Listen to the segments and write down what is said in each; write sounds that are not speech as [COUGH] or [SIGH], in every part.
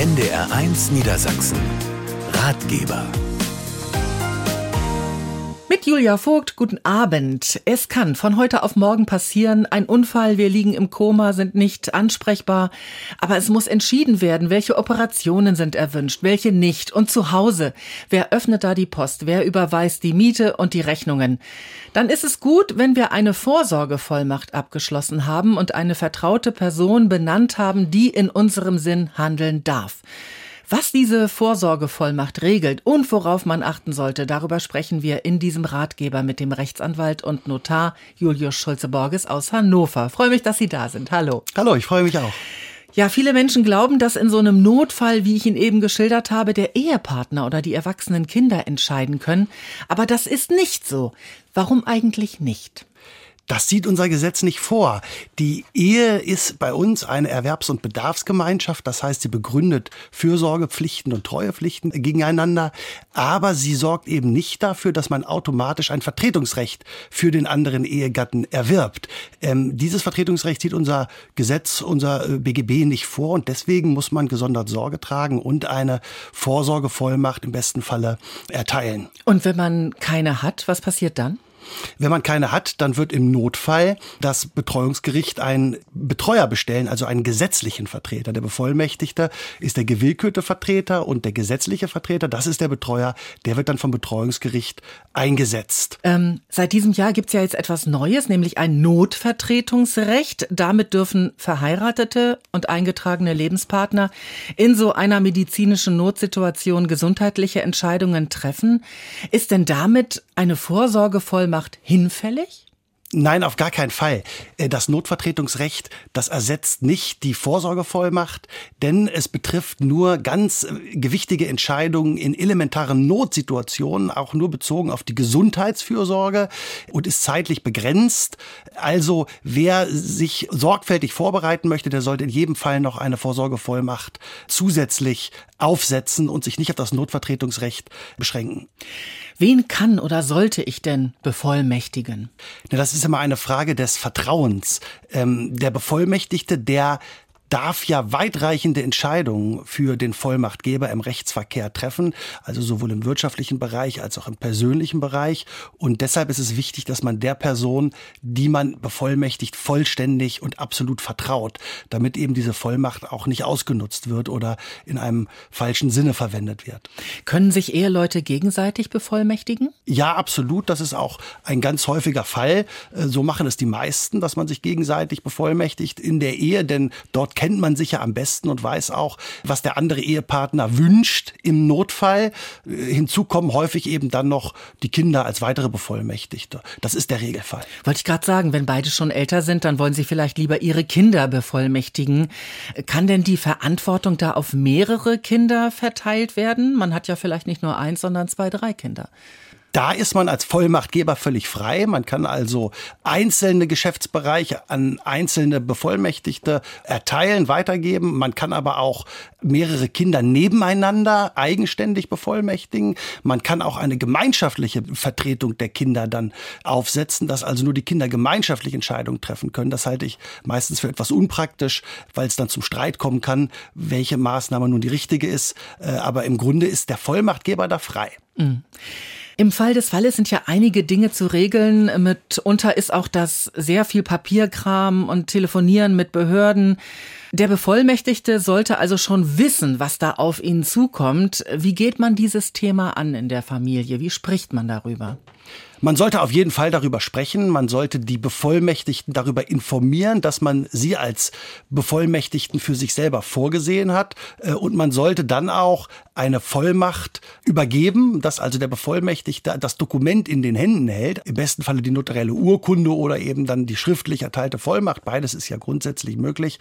NDR1 Niedersachsen. Ratgeber. Mit Julia Vogt, guten Abend. Es kann von heute auf morgen passieren. Ein Unfall, wir liegen im Koma, sind nicht ansprechbar. Aber es muss entschieden werden, welche Operationen sind erwünscht, welche nicht. Und zu Hause, wer öffnet da die Post, wer überweist die Miete und die Rechnungen. Dann ist es gut, wenn wir eine Vorsorgevollmacht abgeschlossen haben und eine vertraute Person benannt haben, die in unserem Sinn handeln darf. Was diese Vorsorgevollmacht regelt und worauf man achten sollte, darüber sprechen wir in diesem Ratgeber mit dem Rechtsanwalt und Notar Julius Schulze-Borges aus Hannover. Freue mich, dass Sie da sind. Hallo. Hallo, ich freue mich auch. Ja, viele Menschen glauben, dass in so einem Notfall, wie ich ihn eben geschildert habe, der Ehepartner oder die erwachsenen Kinder entscheiden können. Aber das ist nicht so. Warum eigentlich nicht? Das sieht unser Gesetz nicht vor. Die Ehe ist bei uns eine Erwerbs- und Bedarfsgemeinschaft. Das heißt, sie begründet Fürsorgepflichten und Treuepflichten gegeneinander. Aber sie sorgt eben nicht dafür, dass man automatisch ein Vertretungsrecht für den anderen Ehegatten erwirbt. Ähm, dieses Vertretungsrecht sieht unser Gesetz, unser äh, BGB nicht vor. Und deswegen muss man gesondert Sorge tragen und eine Vorsorgevollmacht im besten Falle erteilen. Und wenn man keine hat, was passiert dann? Wenn man keine hat, dann wird im Notfall das Betreuungsgericht einen Betreuer bestellen, also einen gesetzlichen Vertreter. Der Bevollmächtigte ist der gewillkürte Vertreter und der gesetzliche Vertreter, das ist der Betreuer, der wird dann vom Betreuungsgericht eingesetzt. Ähm, seit diesem Jahr gibt es ja jetzt etwas Neues, nämlich ein Notvertretungsrecht. Damit dürfen verheiratete und eingetragene Lebenspartner in so einer medizinischen Notsituation gesundheitliche Entscheidungen treffen. Ist denn damit eine Vorsorgevollmacht Vollmacht hinfällig? Nein, auf gar keinen Fall. Äh, das Notvertretungsrecht, das ersetzt nicht die Vorsorgevollmacht, denn es betrifft nur ganz äh, gewichtige Entscheidungen in elementaren Notsituationen, auch nur bezogen auf die Gesundheitsfürsorge und ist zeitlich begrenzt. Also wer sich sorgfältig vorbereiten möchte, der sollte in jedem Fall noch eine Vorsorgevollmacht zusätzlich aufsetzen und sich nicht auf das Notvertretungsrecht beschränken. Wen kann oder sollte ich denn bevollmächtigen? das ist immer eine Frage des Vertrauens. Ähm, der Bevollmächtigte, der darf ja weitreichende Entscheidungen für den Vollmachtgeber im Rechtsverkehr treffen, also sowohl im wirtschaftlichen Bereich als auch im persönlichen Bereich. Und deshalb ist es wichtig, dass man der Person, die man bevollmächtigt, vollständig und absolut vertraut, damit eben diese Vollmacht auch nicht ausgenutzt wird oder in einem falschen Sinne verwendet wird. Können sich Eheleute gegenseitig bevollmächtigen? Ja, absolut. Das ist auch ein ganz häufiger Fall. Äh, so machen es die meisten, dass man sich gegenseitig bevollmächtigt in der Ehe, denn dort kennt man sich ja am besten und weiß auch, was der andere Ehepartner wünscht im Notfall. Äh, hinzu kommen häufig eben dann noch die Kinder als weitere Bevollmächtigte. Das ist der Regelfall. Wollte ich gerade sagen, wenn beide schon älter sind, dann wollen sie vielleicht lieber ihre Kinder bevollmächtigen. Kann denn die Verantwortung da auf mehrere Kinder verteilt werden? Man hat ja vielleicht nicht nur eins, sondern zwei, drei Kinder. Da ist man als Vollmachtgeber völlig frei. Man kann also einzelne Geschäftsbereiche an einzelne Bevollmächtigte erteilen, weitergeben. Man kann aber auch mehrere Kinder nebeneinander eigenständig bevollmächtigen. Man kann auch eine gemeinschaftliche Vertretung der Kinder dann aufsetzen, dass also nur die Kinder gemeinschaftlich Entscheidungen treffen können. Das halte ich meistens für etwas unpraktisch, weil es dann zum Streit kommen kann, welche Maßnahme nun die richtige ist. Äh, aber im Grunde ist der Vollmachtgeber da frei. Mhm. Im Fall des Falles sind ja einige Dinge zu regeln. Mitunter ist auch das sehr viel Papierkram und Telefonieren mit Behörden. Der Bevollmächtigte sollte also schon wissen, was da auf ihn zukommt. Wie geht man dieses Thema an in der Familie? Wie spricht man darüber? Man sollte auf jeden Fall darüber sprechen. Man sollte die Bevollmächtigten darüber informieren, dass man sie als Bevollmächtigten für sich selber vorgesehen hat. Äh, und man sollte dann auch eine Vollmacht übergeben, dass also der Bevollmächtigte das Dokument in den Händen hält. Im besten Falle die notarielle Urkunde oder eben dann die schriftlich erteilte Vollmacht. Beides ist ja grundsätzlich möglich,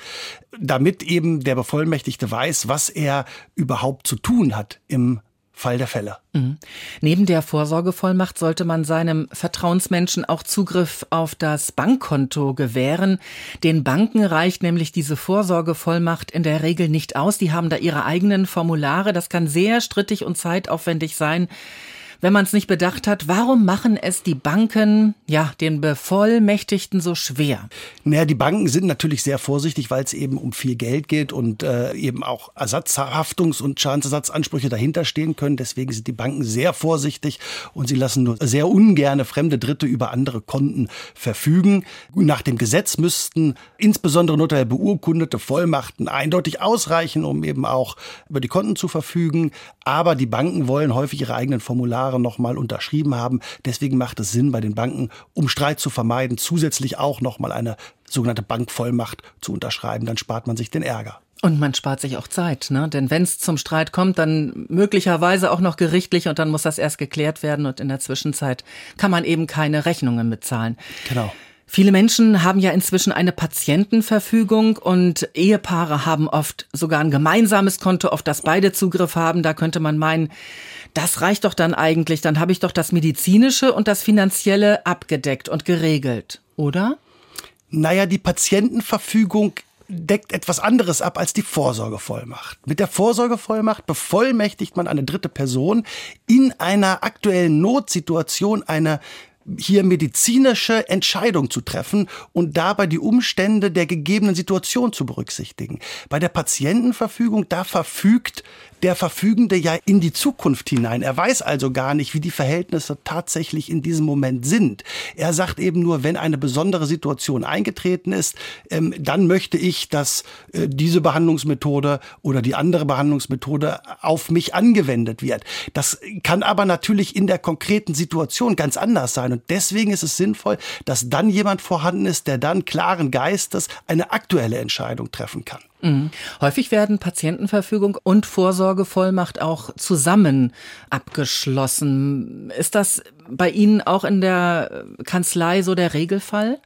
damit eben der Bevollmächtigte weiß, was er überhaupt zu tun hat im Fall der Fälle. Mhm. Neben der Vorsorgevollmacht sollte man seinem Vertrauensmenschen auch Zugriff auf das Bankkonto gewähren. Den Banken reicht nämlich diese Vorsorgevollmacht in der Regel nicht aus. Die haben da ihre eigenen Formulare. Das kann sehr strittig und zeitaufwendig sein. Wenn man es nicht bedacht hat, warum machen es die Banken, ja, den Bevollmächtigten so schwer? Naja, die Banken sind natürlich sehr vorsichtig, weil es eben um viel Geld geht und äh, eben auch Ersatzhaftungs- und Schadensersatzansprüche dahinter stehen können. Deswegen sind die Banken sehr vorsichtig und sie lassen nur sehr ungerne fremde Dritte über andere Konten verfügen. Nach dem Gesetz müssten insbesondere notariell beurkundete Vollmachten eindeutig ausreichen, um eben auch über die Konten zu verfügen. Aber die Banken wollen häufig ihre eigenen Formulare nochmal unterschrieben haben. Deswegen macht es Sinn bei den Banken, um Streit zu vermeiden, zusätzlich auch nochmal eine sogenannte Bankvollmacht zu unterschreiben. Dann spart man sich den Ärger. Und man spart sich auch Zeit, ne? Denn wenn es zum Streit kommt, dann möglicherweise auch noch gerichtlich und dann muss das erst geklärt werden und in der Zwischenzeit kann man eben keine Rechnungen bezahlen. Genau. Viele Menschen haben ja inzwischen eine Patientenverfügung und Ehepaare haben oft sogar ein gemeinsames Konto, auf das beide Zugriff haben. Da könnte man meinen, das reicht doch dann eigentlich, dann habe ich doch das medizinische und das finanzielle abgedeckt und geregelt, oder? Naja, die Patientenverfügung deckt etwas anderes ab als die Vorsorgevollmacht. Mit der Vorsorgevollmacht bevollmächtigt man eine dritte Person in einer aktuellen Notsituation eine hier medizinische Entscheidung zu treffen und dabei die Umstände der gegebenen Situation zu berücksichtigen. Bei der Patientenverfügung, da verfügt der Verfügende ja in die Zukunft hinein. Er weiß also gar nicht, wie die Verhältnisse tatsächlich in diesem Moment sind. Er sagt eben nur, wenn eine besondere Situation eingetreten ist, ähm, dann möchte ich, dass äh, diese Behandlungsmethode oder die andere Behandlungsmethode auf mich angewendet wird. Das kann aber natürlich in der konkreten Situation ganz anders sein. Und deswegen ist es sinnvoll, dass dann jemand vorhanden ist, der dann klaren Geistes eine aktuelle Entscheidung treffen kann. Mhm. Häufig werden Patientenverfügung und Vorsorgevollmacht auch zusammen abgeschlossen. Ist das bei Ihnen auch in der Kanzlei so der Regelfall?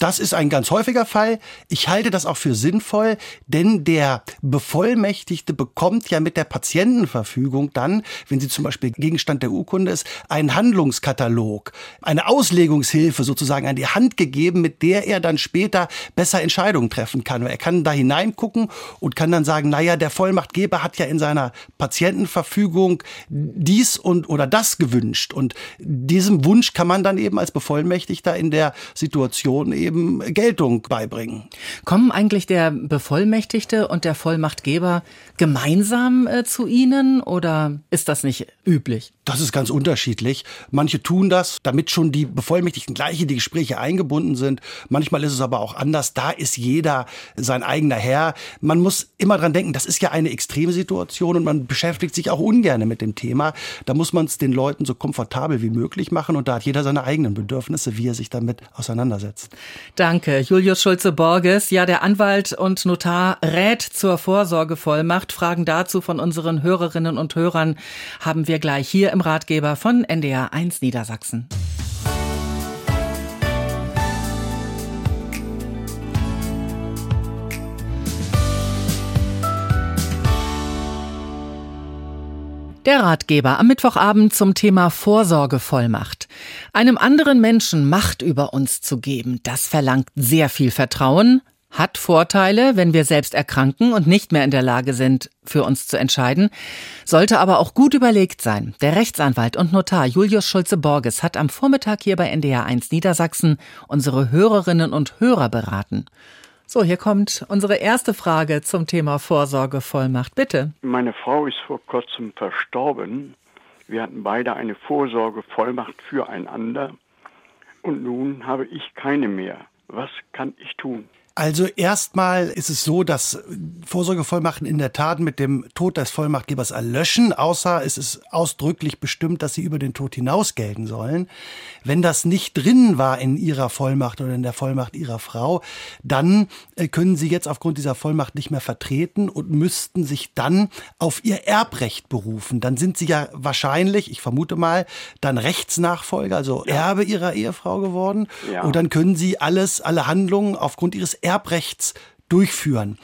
Das ist ein ganz häufiger Fall. Ich halte das auch für sinnvoll, denn der Bevollmächtigte bekommt ja mit der Patientenverfügung dann, wenn sie zum Beispiel Gegenstand der Urkunde ist, einen Handlungskatalog, eine Auslegungshilfe sozusagen an die Hand gegeben, mit der er dann später besser Entscheidungen treffen kann. Er kann da hineingucken und kann dann sagen, naja, der Vollmachtgeber hat ja in seiner Patientenverfügung dies und oder das gewünscht. Und diesem Wunsch kann man dann eben als Bevollmächtigter in der Situation eben eben Geltung beibringen. Kommen eigentlich der Bevollmächtigte und der Vollmachtgeber gemeinsam äh, zu Ihnen oder ist das nicht üblich? Das ist ganz unterschiedlich. Manche tun das, damit schon die Bevollmächtigten gleich in die Gespräche eingebunden sind. Manchmal ist es aber auch anders. Da ist jeder sein eigener Herr. Man muss immer dran denken, das ist ja eine Extremsituation und man beschäftigt sich auch ungern mit dem Thema. Da muss man es den Leuten so komfortabel wie möglich machen und da hat jeder seine eigenen Bedürfnisse, wie er sich damit auseinandersetzt. Danke, Julius Schulze-Borges. Ja, der Anwalt und Notar rät zur Vorsorgevollmacht. Fragen dazu von unseren Hörerinnen und Hörern haben wir gleich hier im Ratgeber von NDR 1 Niedersachsen. Der Ratgeber am Mittwochabend zum Thema Vorsorgevollmacht. Einem anderen Menschen Macht über uns zu geben, das verlangt sehr viel Vertrauen, hat Vorteile, wenn wir selbst erkranken und nicht mehr in der Lage sind, für uns zu entscheiden, sollte aber auch gut überlegt sein. Der Rechtsanwalt und Notar Julius Schulze-Borges hat am Vormittag hier bei NDR 1 Niedersachsen unsere Hörerinnen und Hörer beraten. So, hier kommt unsere erste Frage zum Thema Vorsorgevollmacht. Bitte. Meine Frau ist vor kurzem verstorben. Wir hatten beide eine Vorsorgevollmacht füreinander. Und nun habe ich keine mehr. Was kann ich tun? Also erstmal ist es so, dass Vorsorgevollmachten in der Tat mit dem Tod des Vollmachtgebers erlöschen, außer es ist ausdrücklich bestimmt, dass sie über den Tod hinaus gelten sollen. Wenn das nicht drin war in ihrer Vollmacht oder in der Vollmacht ihrer Frau, dann äh, können sie jetzt aufgrund dieser Vollmacht nicht mehr vertreten und müssten sich dann auf ihr Erbrecht berufen. Dann sind sie ja wahrscheinlich, ich vermute mal, dann Rechtsnachfolger, also. Erbe ihrer Ehefrau geworden. Ja. Und dann können sie alles, alle Handlungen aufgrund ihres Erbrechts durchführen.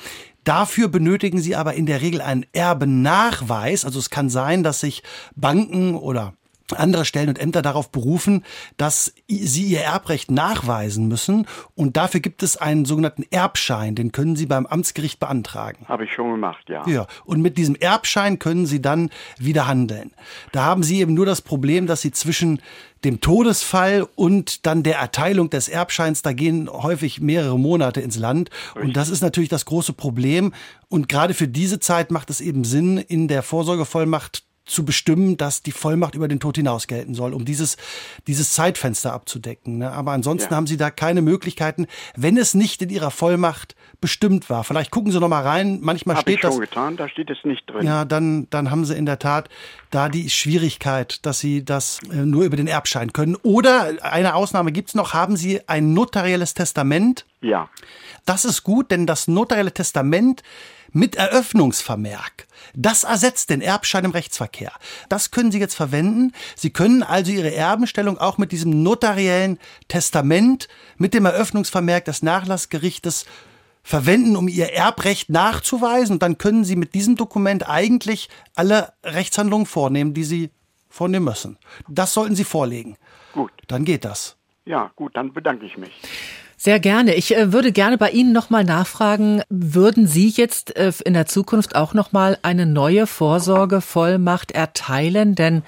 Dafür benötigen sie aber in der Regel einen Erbennachweis. Also es kann sein, dass sich Banken oder andere Stellen und Ämter darauf berufen, dass sie ihr Erbrecht nachweisen müssen. Und dafür gibt es einen sogenannten Erbschein. Den können Sie beim Amtsgericht beantragen. Habe ich schon gemacht, ja. Ja. Und mit diesem Erbschein können Sie dann wieder handeln. Da haben Sie eben nur das Problem, dass Sie zwischen dem Todesfall und dann der Erteilung des Erbscheins, da gehen häufig mehrere Monate ins Land. Und das ist natürlich das große Problem. Und gerade für diese Zeit macht es eben Sinn, in der Vorsorgevollmacht zu bestimmen, dass die Vollmacht über den Tod hinaus gelten soll, um dieses, dieses Zeitfenster abzudecken. Ne? Aber ansonsten ja. haben Sie da keine Möglichkeiten, wenn es nicht in Ihrer Vollmacht bestimmt war. Vielleicht gucken Sie noch mal rein. Manchmal Hab steht ich schon das. getan, da steht es nicht drin. Ja, dann, dann haben Sie in der Tat da die Schwierigkeit, dass Sie das äh, nur über den Erbschein können. Oder eine Ausnahme gibt's noch. Haben Sie ein notarielles Testament? Ja. Das ist gut, denn das notarielle Testament mit Eröffnungsvermerk. Das ersetzt den Erbschein im Rechtsverkehr. Das können Sie jetzt verwenden. Sie können also Ihre Erbenstellung auch mit diesem notariellen Testament, mit dem Eröffnungsvermerk des Nachlassgerichtes verwenden, um Ihr Erbrecht nachzuweisen. Und dann können Sie mit diesem Dokument eigentlich alle Rechtshandlungen vornehmen, die Sie vornehmen müssen. Das sollten Sie vorlegen. Gut. Dann geht das. Ja, gut, dann bedanke ich mich. Sehr gerne. Ich äh, würde gerne bei Ihnen nochmal nachfragen, würden Sie jetzt äh, in der Zukunft auch nochmal eine neue Vorsorgevollmacht erteilen? Denn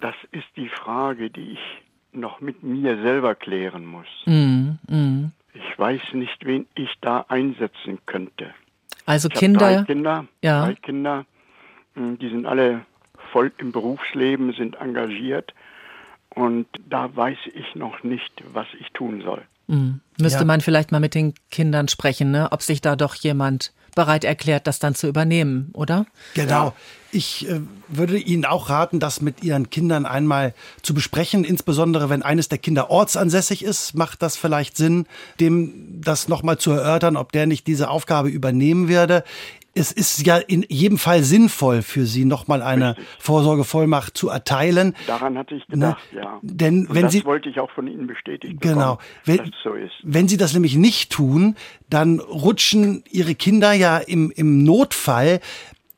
das ist die Frage, die ich noch mit mir selber klären muss. Mm, mm. Ich weiß nicht, wen ich da einsetzen könnte. Also ich Kinder. Drei Kinder, ja. drei Kinder, hm, die sind alle voll im Berufsleben, sind engagiert. Und da weiß ich noch nicht, was ich tun soll. Mhm. Müsste ja. man vielleicht mal mit den Kindern sprechen, ne? ob sich da doch jemand bereit erklärt, das dann zu übernehmen, oder? Genau. Ich äh, würde Ihnen auch raten, das mit Ihren Kindern einmal zu besprechen. Insbesondere wenn eines der Kinder ortsansässig ist, macht das vielleicht Sinn, dem das nochmal zu erörtern, ob der nicht diese Aufgabe übernehmen werde es ist ja in jedem Fall sinnvoll für Sie, nochmal eine Richtig. Vorsorgevollmacht zu erteilen. Daran hatte ich gedacht, ne? ja. Denn Und wenn das Sie, wollte ich auch von Ihnen bestätigen. Genau. Bekommen, wenn, so ist. wenn Sie das nämlich nicht tun, dann rutschen Ihre Kinder ja im, im Notfall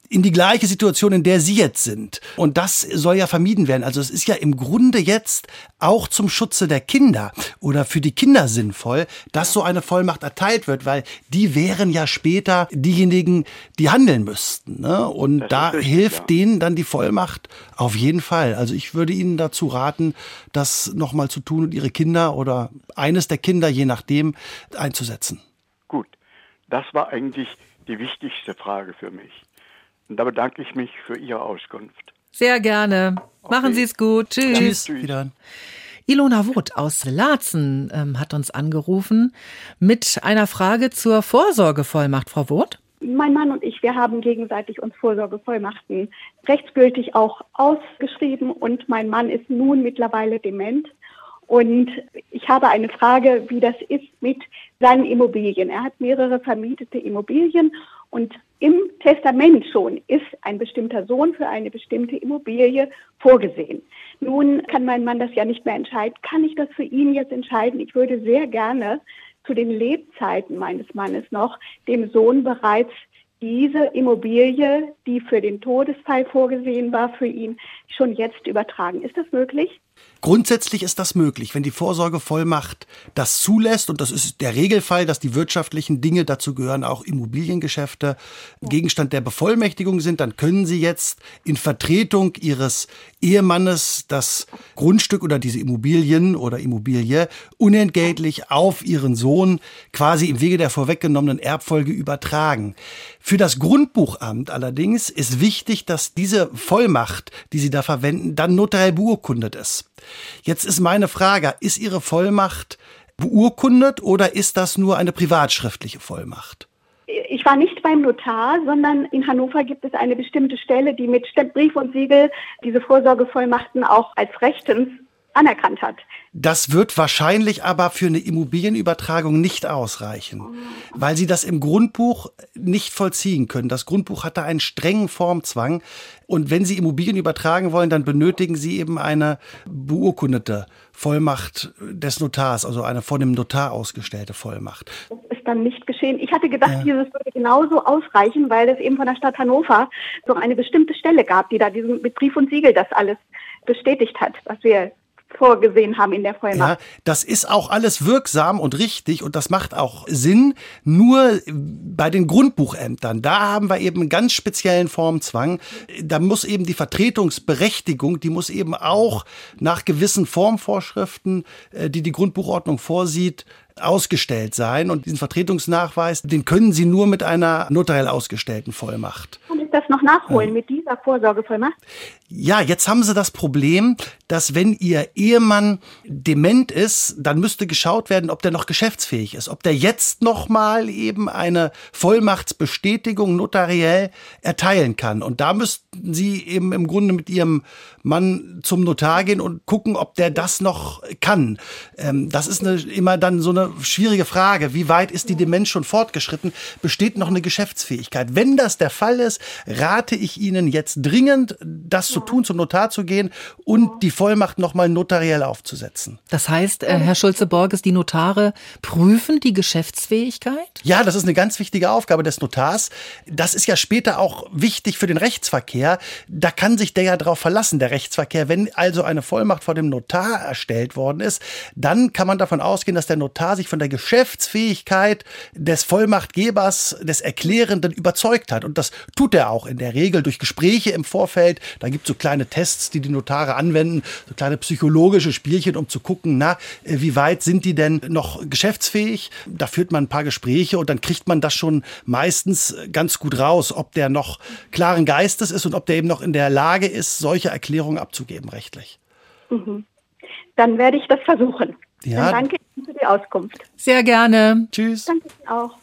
in die gleiche Situation, in der Sie jetzt sind. Und das soll ja vermieden werden. Also es ist ja im Grunde jetzt auch zum Schutze der Kinder oder für die Kinder sinnvoll, dass so eine Vollmacht erteilt wird, weil die wären ja später diejenigen, die handeln müssten. Ne? Und Das da richtig, hilft ja. denen dann die Vollmacht auf jeden Fall. Also ich würde Ihnen dazu raten, das nochmal zu tun und Ihre Kinder oder eines der Kinder, je nachdem, einzusetzen. Gut, das war eigentlich die wichtigste Frage für mich. Und da bedanke ich mich für Ihre Auskunft. Sehr gerne. Machen Sie es gut. Tschüss. Tschüss. Tschüss. Wieder. Ilona Woth aus Laatzen ähm, hat uns angerufen mit einer Frage zur Vorsorgevollmacht. Frau Woth? Mein Mann und ich, wir haben gegenseitig uns Vorsorgevollmachten rechtsgültig auch ausgeschrieben und mein Mann ist nun mittlerweile dement. Und ich habe eine Frage, wie das ist mit seinen Immobilien. Er hat mehrere vermietete Immobilien und im Testament schon ist ein bestimmter Sohn für eine bestimmte Immobilie vorgesehen. Nun kann mein Mann das ja nicht mehr entscheiden. Kann ich das für ihn jetzt entscheiden? Ich würde sehr gerne zu den Lebzeiten meines Mannes noch dem Sohn bereits diese Immobilie, die für den Todesfall vorgesehen war, für ihn schon jetzt übertragen. Ist das möglich? Grundsätzlich ist das möglich, wenn die Vorsorgevollmacht das zulässt, und das ist der Regelfall, dass die wirtschaftlichen Dinge, dazu gehören auch Immobiliengeschäfte, Gegenstand der Bevollmächtigung sind, dann können Sie jetzt in Vertretung Ihres Ehemannes das Grundstück oder diese Immobilien oder Immobilie unentgeltlich auf Ihren Sohn quasi im Wege der vorweggenommenen Erbfolge übertragen. Für das Grundbuchamt allerdings ist wichtig, dass diese Vollmacht, die Sie da verwenden, dann notariell beurkundet ist. Jetzt ist meine Frage, ist Ihre Vollmacht beurkundet oder ist das nur eine privatschriftliche Vollmacht? Ich war nicht beim Notar, sondern in Hannover gibt es eine bestimmte Stelle, die mit Brief und Siegel diese Vorsorgevollmachten auch als rechtens anerkannt hat. Das wird wahrscheinlich aber für eine Immobilienübertragung nicht ausreichen, weil Sie das im Grundbuch nicht vollziehen können. Das Grundbuch hat da einen strengen Formzwang. Und wenn Sie Immobilien übertragen wollen, dann benötigen Sie eben eine beurkundete Vollmacht des Notars, also eine von dem Notar ausgestellte Vollmacht. Das ist dann nicht geschehen. Ich hatte gedacht, ja. dieses würde genauso ausreichen, weil es eben von der Stadt Hannover so eine bestimmte Stelle gab, die da diesen, mit Brief und Siegel das alles bestätigt hat, was wir vorgesehen haben in der Vollmacht. Ja, das ist auch alles wirksam und richtig und das macht auch Sinn. Nur bei den Grundbuchämtern, da haben wir eben einen ganz speziellen Formzwang. Da muss eben die Vertretungsberechtigung, die muss eben auch nach gewissen Formvorschriften, äh, die die Grundbuchordnung vorsieht, ausgestellt sein. Und diesen Vertretungsnachweis, den können Sie nur mit einer notariell ausgestellten Vollmacht. Kann ich das noch nachholen ja. mit dieser Vorsorgevollmacht? Ja, jetzt haben Sie das Problem, dass wenn Ihr Ehemann dement ist, dann müsste geschaut werden, ob der noch geschäftsfähig ist, ob der jetzt noch mal eben eine Vollmachtsbestätigung notariell erteilen kann. Und da müssten Sie eben im Grunde mit Ihrem Mann zum Notar gehen und gucken, ob der das noch kann. Ähm, das ist eine, immer dann so eine schwierige Frage. Wie weit ist die Demenz schon fortgeschritten? Besteht noch eine Geschäftsfähigkeit? Wenn das der Fall ist, rate ich Ihnen jetzt dringend, das zu tun, zum Notar zu gehen und die Vollmacht nochmal notariell aufzusetzen. Das heißt, äh, Herr Schulze-Borges, die Notare prüfen die Geschäftsfähigkeit? Ja, das ist eine ganz wichtige Aufgabe des Notars. Das ist ja später auch wichtig für den Rechtsverkehr. Da kann sich der ja darauf verlassen, der Rechtsverkehr. Wenn also eine Vollmacht vor dem Notar erstellt worden ist, dann kann man davon ausgehen, dass der Notar sich von der Geschäftsfähigkeit des Vollmachtgebers, des Erklärenden überzeugt hat. Und das tut er auch in der Regel durch Gespräche im Vorfeld. Da gibt es so kleine Tests, die die Notare anwenden, so kleine psychologische Spielchen, um zu gucken, na, äh, wie weit sind die denn noch geschäftsfähig? Da führt man ein paar Gespräche und dann kriegt man das schon meistens ganz gut raus, ob der noch klaren Geistes ist und ob der eben noch in der Lage ist, solche Erklärungen abzugeben rechtlich. Mhm. Dann werde ich das versuchen. Ja. Dann danke Ihnen für die Auskunft. Sehr gerne. Tschüss. Danke auch.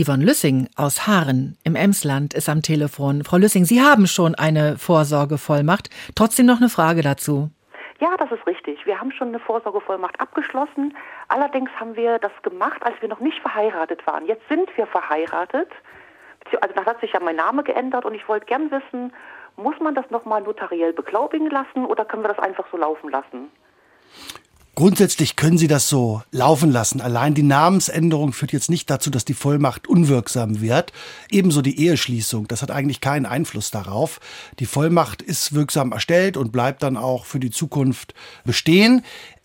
Yvonne Lüssing aus Haaren im Emsland ist am Telefon. Frau Lüssing, Sie haben schon eine Vorsorgevollmacht. Trotzdem noch eine Frage dazu. Ja, das ist richtig. Wir haben schon eine Vorsorgevollmacht abgeschlossen. Allerdings haben wir das gemacht, als wir noch nicht verheiratet waren. Jetzt sind wir verheiratet. Also da hat sich ja mein Name geändert und ich wollte gern wissen, muss man das nochmal notariell beglaubigen lassen oder können wir das einfach so laufen lassen? Grundsätzlich können Sie das so laufen lassen. Allein die Namensänderung führt jetzt nicht dazu, dass die Vollmacht unwirksam wird. Ebenso die Eheschließung. Das hat eigentlich keinen Einfluss darauf. Die Vollmacht ist wirksam erstellt und bleibt dann auch für die Zukunft bestehen.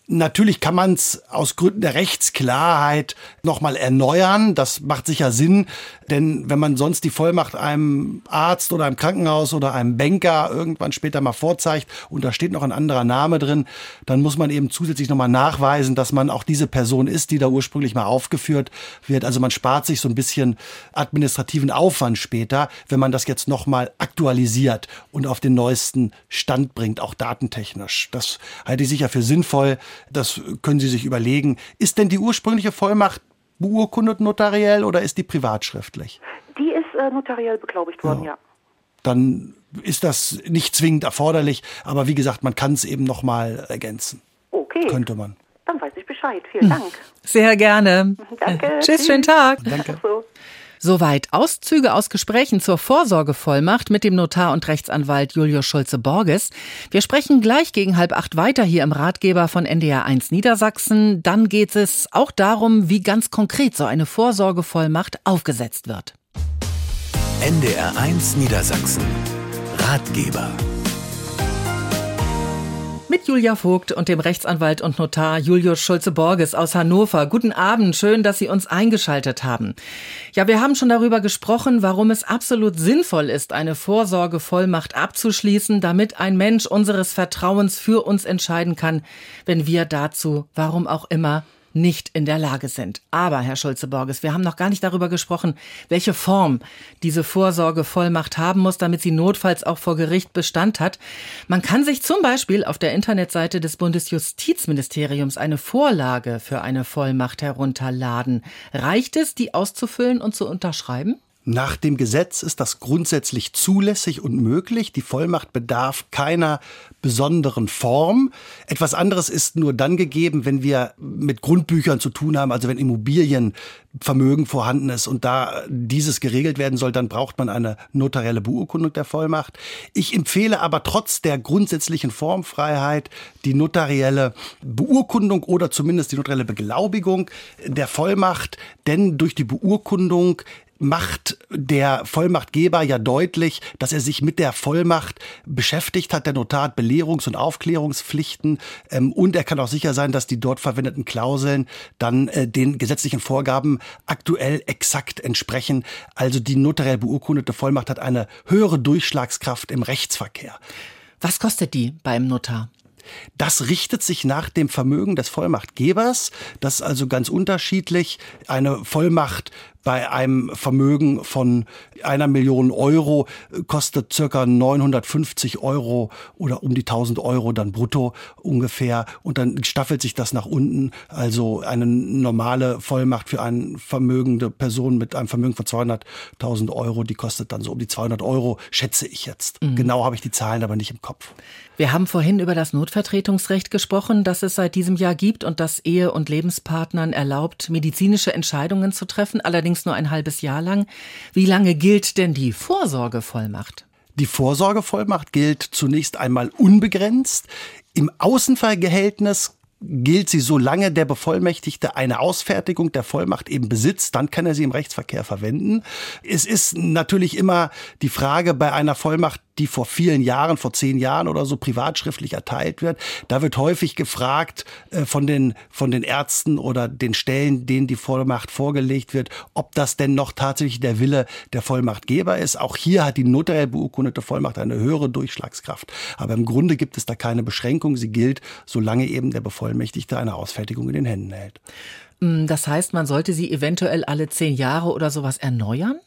Natürlich kann man es aus Gründen der Rechtsklarheit nochmal erneuern. Das macht sicher Sinn, denn wenn man sonst die Vollmacht einem Arzt oder einem Krankenhaus oder einem Banker irgendwann später mal vorzeigt und da steht noch ein anderer Name drin, dann muss man eben zusätzlich nochmal nachweisen, dass man auch diese Person ist, die da ursprünglich mal aufgeführt wird. Also man spart sich so ein bisschen administrativen Aufwand später, wenn man das jetzt nochmal aktualisiert und auf den neuesten Stand bringt, auch datentechnisch. Das halte ich sicher für sinnvoll. Das können Sie sich überlegen. Ist denn die ursprüngliche Vollmacht beurkundet notariell oder ist die privatschriftlich? Die ist äh, notariell beglaubigt worden, ja. ja. Dann ist das nicht zwingend erforderlich, aber wie gesagt, man kann es eben noch mal ergänzen. Okay. Könnte man. Dann weiß ich Bescheid. Vielen Dank. Sehr gerne. Danke. Tschüss, schönen Tag. Danke. Soweit Auszüge aus Gesprächen zur Vorsorgevollmacht mit dem Notar und Rechtsanwalt Julius Schulze-Borges. Wir sprechen gleich gegen halb acht weiter hier im Ratgeber von NDR 1 Niedersachsen. Dann geht es auch darum, wie ganz konkret so eine Vorsorgevollmacht aufgesetzt wird. NDR 1 Niedersachsen. Ratgeber mit Julia Vogt und dem Rechtsanwalt und Notar Julius Schulze-Borges aus Hannover. Guten Abend, schön, dass Sie uns eingeschaltet haben. Ja, wir haben schon darüber gesprochen, warum es absolut sinnvoll ist, eine Vorsorgevollmacht abzuschließen, damit ein Mensch unseres Vertrauens für uns entscheiden kann, wenn wir dazu, warum auch immer, nicht in der Lage sind. Aber, Herr Schulze-Borges, wir haben noch gar nicht darüber gesprochen, welche Form diese Vorsorgevollmacht haben muss, damit sie notfalls auch vor Gericht Bestand hat. Man kann sich zum Beispiel auf der Internetseite des Bundesjustizministeriums eine Vorlage für eine Vollmacht herunterladen. Reicht es, die auszufüllen und zu unterschreiben? Nach dem Gesetz ist das grundsätzlich zulässig und möglich. Die Vollmacht bedarf keiner besonderen Form. Etwas anderes ist nur dann gegeben, wenn wir mit Grundbüchern zu tun haben, also wenn Immobilienvermögen vorhanden ist und da dieses geregelt werden soll, dann braucht man eine notarielle Beurkundung der Vollmacht. Ich empfehle aber trotz der grundsätzlichen Formfreiheit die notarielle Beurkundung oder zumindest die notarielle Beglaubigung der Vollmacht, denn durch die Beurkundung macht der Vollmachtgeber ja deutlich, dass er sich mit der Vollmacht beschäftigt hat. Der Notar hat Belehrungs- und Aufklärungspflichten ähm, und er kann auch sicher sein, dass die dort verwendeten Klauseln dann äh, den gesetzlichen Vorgaben aktuell exakt entsprechen. Also die notariell beurkundete Vollmacht hat eine höhere Durchschlagskraft im Rechtsverkehr. Was kostet die beim Notar? Das richtet sich nach dem Vermögen des Vollmachtgebers. Das ist also ganz unterschiedlich. Eine Vollmacht bei einem Vermögen von einer Million Euro kostet circa 950 Euro oder um die 1000 Euro dann brutto ungefähr. Und dann staffelt sich das nach unten. Also eine normale Vollmacht für eine vermögende Person mit einem Vermögen von 200.000 Euro, die kostet dann so um die 200 Euro, schätze ich jetzt. Mhm. Genau habe ich die Zahlen aber nicht im Kopf. Wir haben vorhin über das Notvertretungsrecht gesprochen, das es seit diesem Jahr gibt und das Ehe- und Lebenspartnern erlaubt, medizinische Entscheidungen zu treffen, allerdings nur ein halbes Jahr lang. Wie lange gilt denn die Vorsorgevollmacht? Die Vorsorgevollmacht gilt zunächst einmal unbegrenzt. Im Außenfallgehältnis gilt sie, solange der Bevollmächtigte eine Ausfertigung der Vollmacht eben besitzt, dann kann er sie im Rechtsverkehr verwenden. Es ist natürlich immer die Frage bei einer Vollmacht, die vor vielen Jahren, vor zehn Jahren oder so privatschriftlich erteilt wird. Da wird häufig gefragt äh, von den, von den Ärzten oder den Stellen, denen die Vollmacht vorgelegt wird, ob das denn noch tatsächlich der Wille der Vollmachtgeber ist. Auch hier hat die notariell beurkundete Vollmacht eine höhere Durchschlagskraft. Aber im Grunde gibt es da keine Beschränkung. Sie gilt, solange eben der Bevollmächtigte eine Ausfertigung in den Händen hält. Mm, das heißt, man sollte sie eventuell alle zehn Jahre oder sowas erneuern?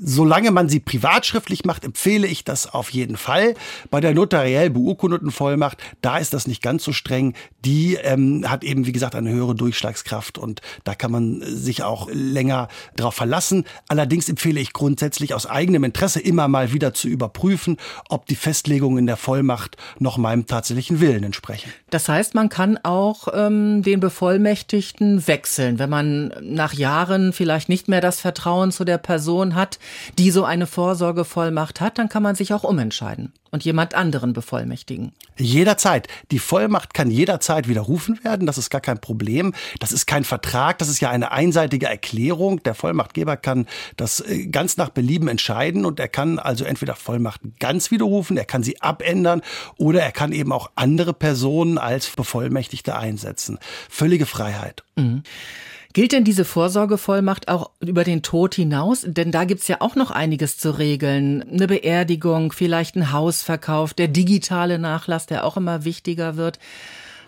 Solange man sie privatschriftlich macht, empfehle ich das auf jeden Fall. Bei der notariell beurkundeten Vollmacht, da ist das nicht ganz so streng. Die ähm, hat eben, wie gesagt, eine höhere Durchschlagskraft und da kann man sich auch länger darauf verlassen. Allerdings empfehle ich grundsätzlich aus eigenem Interesse immer mal wieder zu überprüfen, ob die Festlegungen in der Vollmacht noch meinem tatsächlichen Willen entsprechen. Das heißt, man kann auch ähm, den Bevollmächtigten wechseln, wenn man nach Jahren vielleicht nicht mehr das Vertrauen zu der Person hat, die so eine Vorsorgevollmacht hat, dann kann man sich auch umentscheiden und jemand anderen bevollmächtigen. Jederzeit. Die Vollmacht kann jederzeit widerrufen werden. Das ist gar kein Problem. Das ist kein Vertrag. Das ist ja eine einseitige Erklärung. Der Vollmachtgeber kann das äh, ganz nach Belieben entscheiden und er kann also entweder Vollmacht ganz widerrufen, er kann sie abändern oder er kann eben auch andere Personen als Bevollmächtigte einsetzen. Völlige Freiheit. Mhm. Gilt denn diese Vorsorgevollmacht auch über den Tod hinaus? Denn da gibt's ja auch noch einiges zu regeln. Eine Beerdigung, vielleicht ein Hausverkauf, der digitale Nachlass, der auch immer wichtiger wird.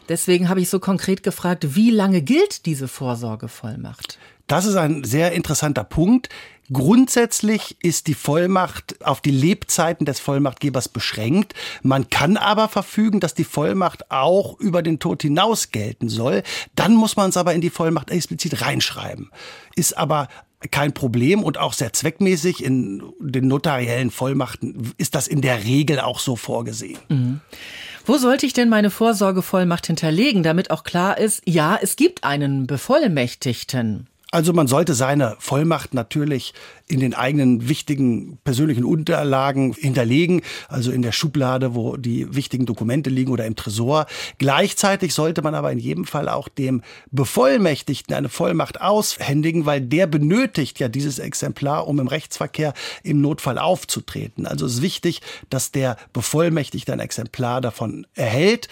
Deswegen habe ich so konkret gefragt, wie lange gilt diese Vorsorgevollmacht? Das ist ein sehr interessanter Punkt. Grundsätzlich ist die Vollmacht auf die Lebzeiten des Vollmachtgebers beschränkt. Man kann aber verfügen, dass die Vollmacht auch über den Tod hinaus gelten soll. Dann muss man es aber in die Vollmacht explizit reinschreiben. Ist aber kein Problem und auch sehr zweckmäßig. In den notariellen Vollmachten ist das in der Regel auch so vorgesehen. Mhm. Wo sollte ich denn meine Vorsorgevollmacht hinterlegen, damit auch klar ist, ja, es gibt einen Bevollmächtigten? Also man sollte seine Vollmacht natürlich in den eigenen wichtigen persönlichen Unterlagen hinterlegen, also in der Schublade, wo die wichtigen Dokumente liegen oder im Tresor. Gleichzeitig sollte man aber in jedem Fall auch dem Bevollmächtigten eine Vollmacht aushändigen, weil der benötigt ja dieses Exemplar, um im Rechtsverkehr im Notfall aufzutreten. Also es ist wichtig, dass der Bevollmächtigte ein Exemplar davon erhält.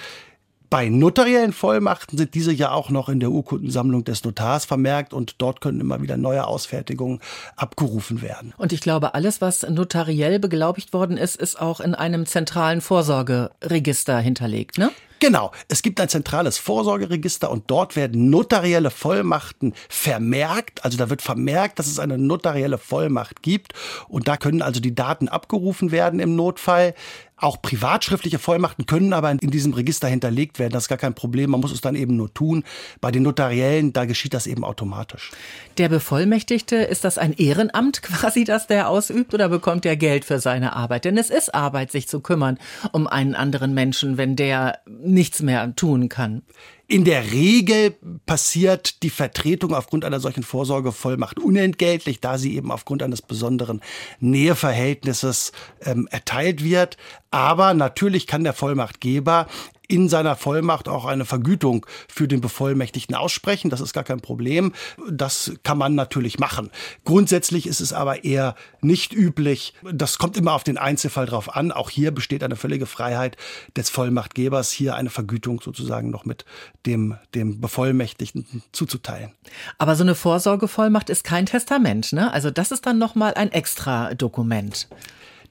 Bei notariellen Vollmachten sind diese ja auch noch in der Urkundensammlung des Notars vermerkt und dort können immer wieder neue Ausfertigungen abgerufen werden. Und ich glaube, alles, was notariell beglaubigt worden ist, ist auch in einem zentralen Vorsorgeregister hinterlegt, ne? Genau, es gibt ein zentrales Vorsorgeregister und dort werden notarielle Vollmachten vermerkt. Also da wird vermerkt, dass es eine notarielle Vollmacht gibt und da können also die Daten abgerufen werden im Notfall. Auch privatschriftliche Vollmachten können aber in diesem Register hinterlegt werden. Das ist gar kein Problem. Man muss es dann eben nur tun. Bei den Notariellen, da geschieht das eben automatisch. Der Bevollmächtigte, ist das ein Ehrenamt [LAUGHS] quasi, das der ausübt oder bekommt er Geld für seine Arbeit? Denn es ist Arbeit, sich zu kümmern um einen anderen Menschen, wenn der nichts mehr tun kann. In der Regel passiert die Vertretung aufgrund einer solchen Vorsorgevollmacht unentgeltlich, da sie eben aufgrund eines besonderen Näheverhältnisses ähm, erteilt wird. Aber natürlich kann der Vollmachtgeber in seiner Vollmacht auch eine Vergütung für den Bevollmächtigten aussprechen. Das ist gar kein Problem. Das kann man natürlich machen. Grundsätzlich ist es aber eher nicht üblich. Das kommt immer auf den Einzelfall drauf an. Auch hier besteht eine völlige Freiheit des Vollmachtgebers, hier eine Vergütung sozusagen noch mit dem, dem Bevollmächtigten zuzuteilen. Aber so eine Vorsorgevollmacht ist kein Testament, ne? Also das ist dann nochmal ein extra Dokument.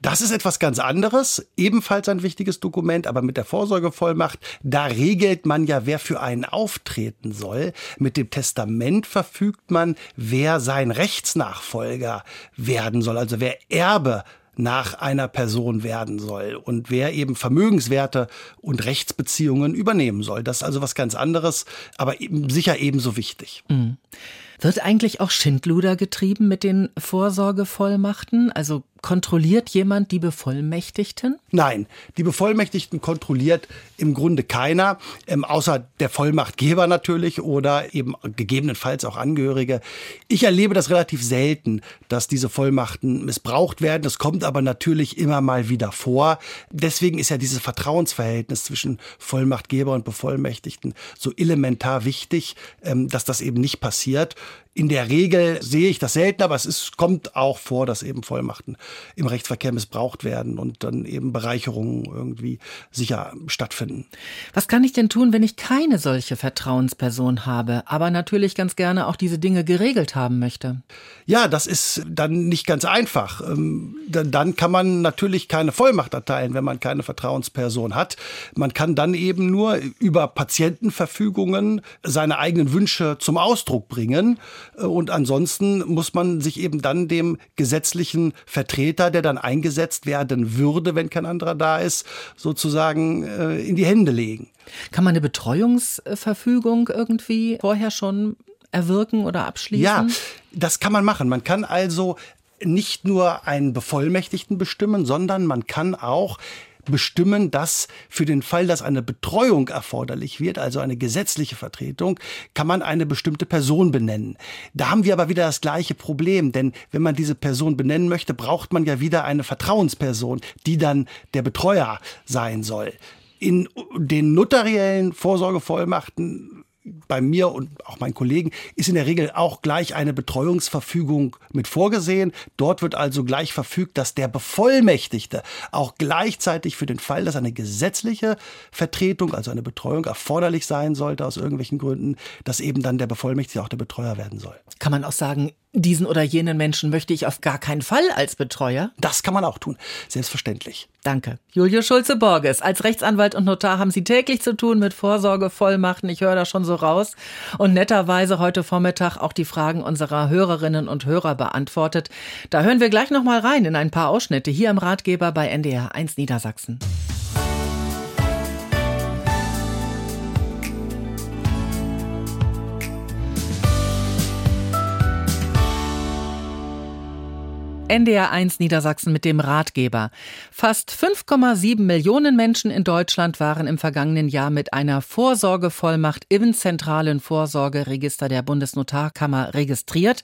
Das ist etwas ganz anderes, ebenfalls ein wichtiges Dokument, aber mit der Vorsorgevollmacht, da regelt man ja, wer für einen auftreten soll. Mit dem Testament verfügt man, wer sein Rechtsnachfolger werden soll, also wer Erbe nach einer Person werden soll und wer eben Vermögenswerte und Rechtsbeziehungen übernehmen soll. Das ist also was ganz anderes, aber eben sicher ebenso wichtig. Mhm. Wird eigentlich auch Schindluder getrieben mit den Vorsorgevollmachten? Also Kontrolliert jemand die Bevollmächtigten? Nein, die Bevollmächtigten kontrolliert im Grunde keiner, ähm, außer der Vollmachtgeber natürlich oder eben gegebenenfalls auch Angehörige. Ich erlebe das relativ selten, dass diese Vollmachten missbraucht werden. Das kommt aber natürlich immer mal wieder vor. Deswegen ist ja dieses Vertrauensverhältnis zwischen Vollmachtgeber und Bevollmächtigten so elementar wichtig, ähm, dass das eben nicht passiert. In der Regel sehe ich das selten, aber es ist, kommt auch vor, dass eben Vollmachten im Rechtsverkehr missbraucht werden und dann eben Bereicherungen irgendwie sicher stattfinden. Was kann ich denn tun, wenn ich keine solche Vertrauensperson habe, aber natürlich ganz gerne auch diese Dinge geregelt haben möchte? Ja, das ist dann nicht ganz einfach. Ähm, dann kann man natürlich keine Vollmacht erteilen, wenn man keine Vertrauensperson hat. Man kann dann eben nur über Patientenverfügungen seine eigenen Wünsche zum Ausdruck bringen. Äh, und ansonsten muss man sich eben dann dem gesetzlichen Vertreter, der dann eingesetzt werden würde, wenn kein anderer da ist, sozusagen äh, in die Hände legen. Kann man eine Betreuungsverfügung irgendwie vorher schon erwirken oder abschließen? Ja, das kann man machen. Man kann also nicht nur einen Bevollmächtigten bestimmen, sondern man kann auch bestimmen, dass für den Fall, dass eine Betreuung erforderlich wird, also eine gesetzliche Vertretung, kann man eine bestimmte Person benennen. Da haben wir aber wieder das gleiche Problem, denn wenn man diese Person benennen möchte, braucht man ja wieder eine Vertrauensperson, die dann der Betreuer sein soll. In den notariellen Vorsorgevollmachten bei mir und auch meinen Kollegen ist in der Regel auch gleich eine Betreuungsverfügung mit vorgesehen. Dort wird also gleich verfügt, dass der Bevollmächtigte auch gleichzeitig für den Fall, dass eine gesetzliche Vertretung, also eine Betreuung erforderlich sein sollte aus irgendwelchen Gründen, dass eben dann der Bevollmächtigte auch der Betreuer werden soll. Kann man auch sagen, diesen oder jenen Menschen möchte ich auf gar keinen Fall als Betreuer? Das kann man auch tun, selbstverständlich. Danke. Julio Schulze-Borges, als Rechtsanwalt und Notar haben Sie täglich zu tun mit Vorsorgevollmachten. Ich höre da schon so raus. Und netterweise heute Vormittag auch die Fragen unserer Hörerinnen und Hörer beantwortet. Da hören wir gleich noch mal rein in ein paar Ausschnitte hier im Ratgeber bei NDR 1 Niedersachsen. NDR1 Niedersachsen mit dem Ratgeber. Fast 5,7 Millionen Menschen in Deutschland waren im vergangenen Jahr mit einer Vorsorgevollmacht im zentralen Vorsorgeregister der Bundesnotarkammer registriert.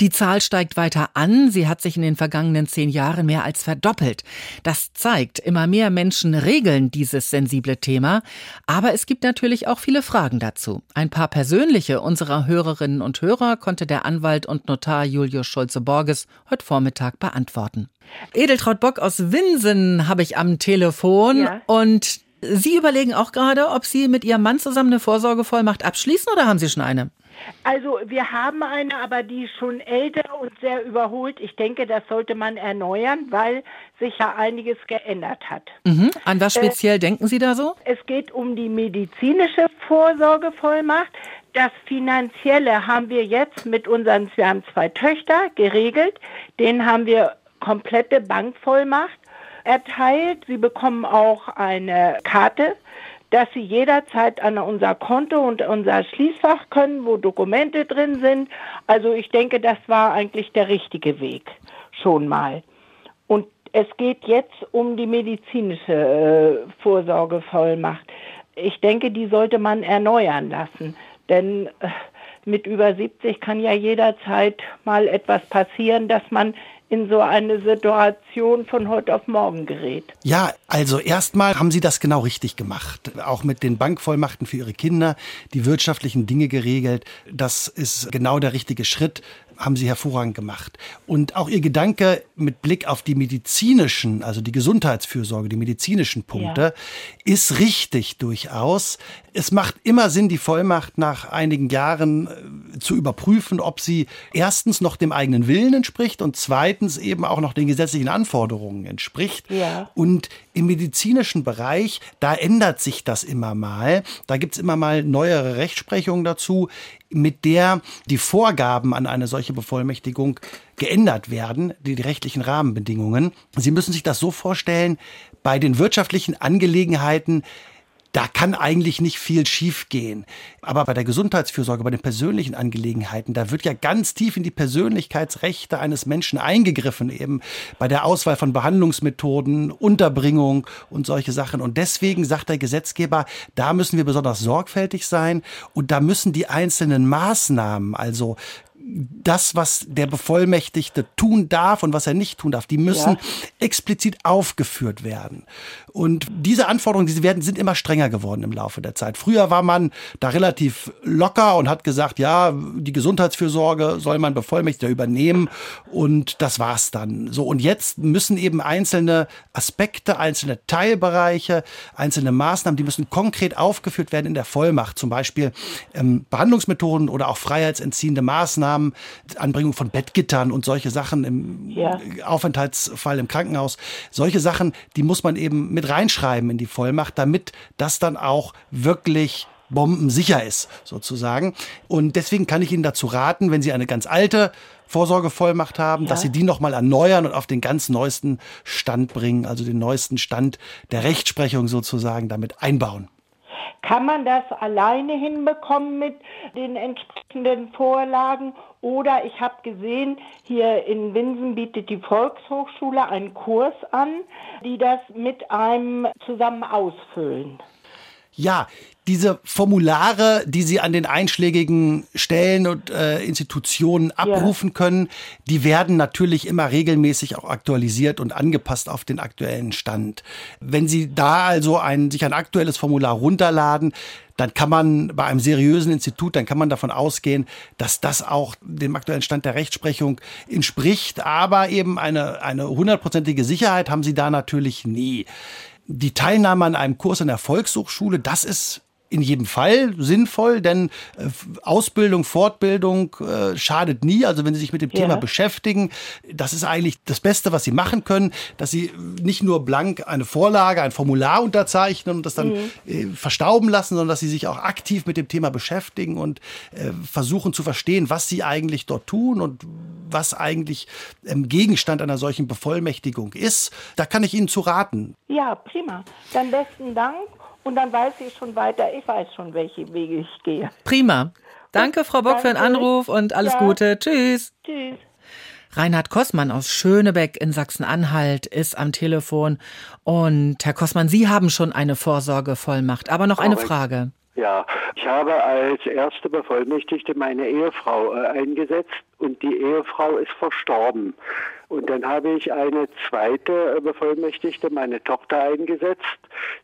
Die Zahl steigt weiter an. Sie hat sich in den vergangenen zehn Jahren mehr als verdoppelt. Das zeigt, immer mehr Menschen regeln dieses sensible Thema. Aber es gibt natürlich auch viele Fragen dazu. Ein paar persönliche unserer Hörerinnen und Hörer konnte der Anwalt und Notar Julius Scholze-Borges heute Vormittag Freitag beantworten. Edeltraut Bock aus Winsen habe ich am Telefon ja. und Sie überlegen auch gerade, ob Sie mit Ihrem Mann zusammen eine Vorsorgevollmacht abschließen oder haben Sie schon eine? Also wir haben eine, aber die ist schon älter und sehr überholt. Ich denke, das sollte man erneuern, weil sich ja einiges geändert hat. Mhm. An was speziell äh, denken Sie da so? Es geht um die medizinische Vorsorgevollmacht. Das Finanzielle haben wir jetzt mit unseren, wir haben zwei Töchter geregelt, denen haben wir komplette Bankvollmacht erteilt. Sie bekommen auch eine Karte, dass sie jederzeit an unser Konto und unser Schließfach können, wo Dokumente drin sind. Also ich denke, das war eigentlich der richtige Weg schon mal. Und es geht jetzt um die medizinische äh, Vorsorgevollmacht. Ich denke, die sollte man erneuern lassen. Denn äh, mit über 70 kann ja jederzeit mal etwas passieren, dass man in so eine Situation von heute auf morgen gerät. Ja, also erstmal haben Sie das genau richtig gemacht. Auch mit den Bankvollmachten für Ihre Kinder, die wirtschaftlichen Dinge geregelt. Das ist genau der richtige Schritt haben Sie hervorragend gemacht. Und auch Ihr Gedanke mit Blick auf die medizinischen, also die Gesundheitsfürsorge, die medizinischen Punkte, ja. ist richtig durchaus. Es macht immer Sinn, die Vollmacht nach einigen Jahren äh, zu überprüfen, ob sie erstens noch dem eigenen Willen entspricht und zweitens eben auch noch den gesetzlichen Anforderungen entspricht. Ja. Und im medizinischen Bereich, da ändert sich das immer mal. Da gibt's immer mal neuere Rechtsprechungen dazu mit der die Vorgaben an eine solche Bevollmächtigung geändert werden, die, rechtlichen Rahmenbedingungen. Sie müssen sich das so vorstellen, bei den wirtschaftlichen Angelegenheiten da kann eigentlich nicht viel schiefgehen. Aber bei der Gesundheitsfürsorge, bei den persönlichen Angelegenheiten, da wird ja ganz tief in die Persönlichkeitsrechte eines Menschen eingegriffen, eben bei der Auswahl von Behandlungsmethoden, Unterbringung und solche Sachen. Und deswegen sagt der Gesetzgeber, da müssen wir besonders sorgfältig sein und da müssen die einzelnen Maßnahmen, also das, was der Bevollmächtigte tun darf und was er nicht tun darf, die müssen ja. explizit aufgeführt werden. Und diese Anforderungen, die sie werden, sind immer strenger geworden im Laufe der Zeit. Früher war man da relativ locker und hat gesagt, ja, die Gesundheitsfürsorge soll man Bevollmächtigter übernehmen und das war's dann. So und jetzt müssen eben einzelne Aspekte, einzelne Teilbereiche, einzelne Maßnahmen, die müssen konkret aufgeführt werden in der Vollmacht. Zum Beispiel ähm, Behandlungsmethoden oder auch freiheitsentziehende Maßnahmen, Anbringung von Bettgittern und solche Sachen im ja. Aufenthaltsfall im Krankenhaus. Solche Sachen, die muss man eben mit mit reinschreiben in die Vollmacht, damit das dann auch wirklich bombensicher ist, sozusagen. Und deswegen kann ich Ihnen dazu raten, wenn Sie eine ganz alte Vorsorgevollmacht haben, ja. dass Sie die nochmal erneuern und auf den ganz neuesten Stand bringen, also den neuesten Stand der Rechtsprechung sozusagen damit einbauen. Kann man das alleine hinbekommen mit den entsprechenden Vorlagen? Oder ich habe gesehen, hier in Winsen bietet die Volkshochschule einen Kurs an, die das mit einem zusammen ausfüllen. Ja, diese Formulare, die Sie an den einschlägigen Stellen und äh, Institutionen abrufen ja. können, die werden natürlich immer regelmäßig auch aktualisiert und angepasst auf den aktuellen Stand. Wenn Sie da also ein, sich ein aktuelles Formular runterladen, dann kann man bei einem seriösen Institut, dann kann man davon ausgehen, dass das auch dem aktuellen Stand der Rechtsprechung entspricht. Aber eben eine, eine hundertprozentige Sicherheit haben Sie da natürlich nie. Die Teilnahme an einem Kurs in der Volkshochschule, das ist in jedem Fall sinnvoll, denn äh, Ausbildung, Fortbildung äh, schadet nie. Also wenn Sie sich mit dem ja. Thema beschäftigen, das ist eigentlich das Beste, was Sie machen können, dass Sie nicht nur blank eine Vorlage, ein Formular unterzeichnen und das dann mhm. äh, verstauben lassen, sondern dass Sie sich auch aktiv mit dem Thema beschäftigen und äh, versuchen zu verstehen, was Sie eigentlich dort tun und was eigentlich ähm, Gegenstand einer solchen Bevollmächtigung ist. Da kann ich Ihnen zu raten. Ja, prima. Dann besten Dank und dann weiß ich schon weiter, ich weiß schon, welche Wege ich gehe. Prima. Danke, Frau Bock, Danke. für den Anruf und alles ja. Gute. Tschüss. Tschüss. Reinhard Kossmann aus Schönebeck in Sachsen-Anhalt ist am Telefon. Und Herr Kossmann, Sie haben schon eine Vorsorgevollmacht, aber noch eine Frage. Ja, ich habe als erste Bevollmächtigte meine Ehefrau äh, eingesetzt und die Ehefrau ist verstorben. Und dann habe ich eine zweite äh, Bevollmächtigte, meine Tochter, eingesetzt.